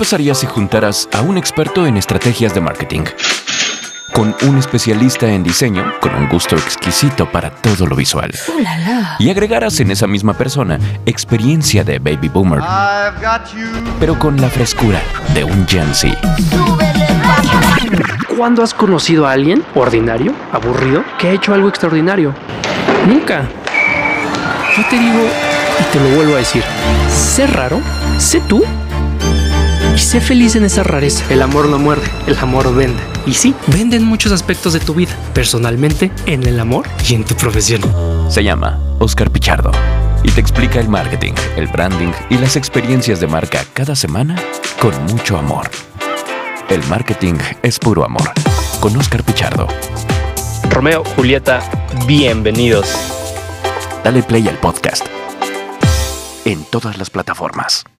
pasaría si juntaras a un experto en estrategias de marketing? Con un especialista en diseño con un gusto exquisito para todo lo visual. ¡Uh, la, la! Y agregaras en esa misma persona experiencia de baby boomer, I've got you. pero con la frescura de un Gen Z. ¿Cuándo has conocido a alguien ordinario, aburrido, que ha hecho algo extraordinario? Nunca. Yo te digo y te lo vuelvo a decir. Sé raro, sé tú sé feliz en esa rareza. El amor no muerde, el amor vende. Y sí, vende en muchos aspectos de tu vida, personalmente, en el amor y en tu profesión. Se llama Oscar Pichardo y te explica el marketing, el branding y las experiencias de marca cada semana con mucho amor. El marketing es puro amor. Con Oscar Pichardo. Romeo, Julieta, bienvenidos. Dale play al podcast en todas las plataformas.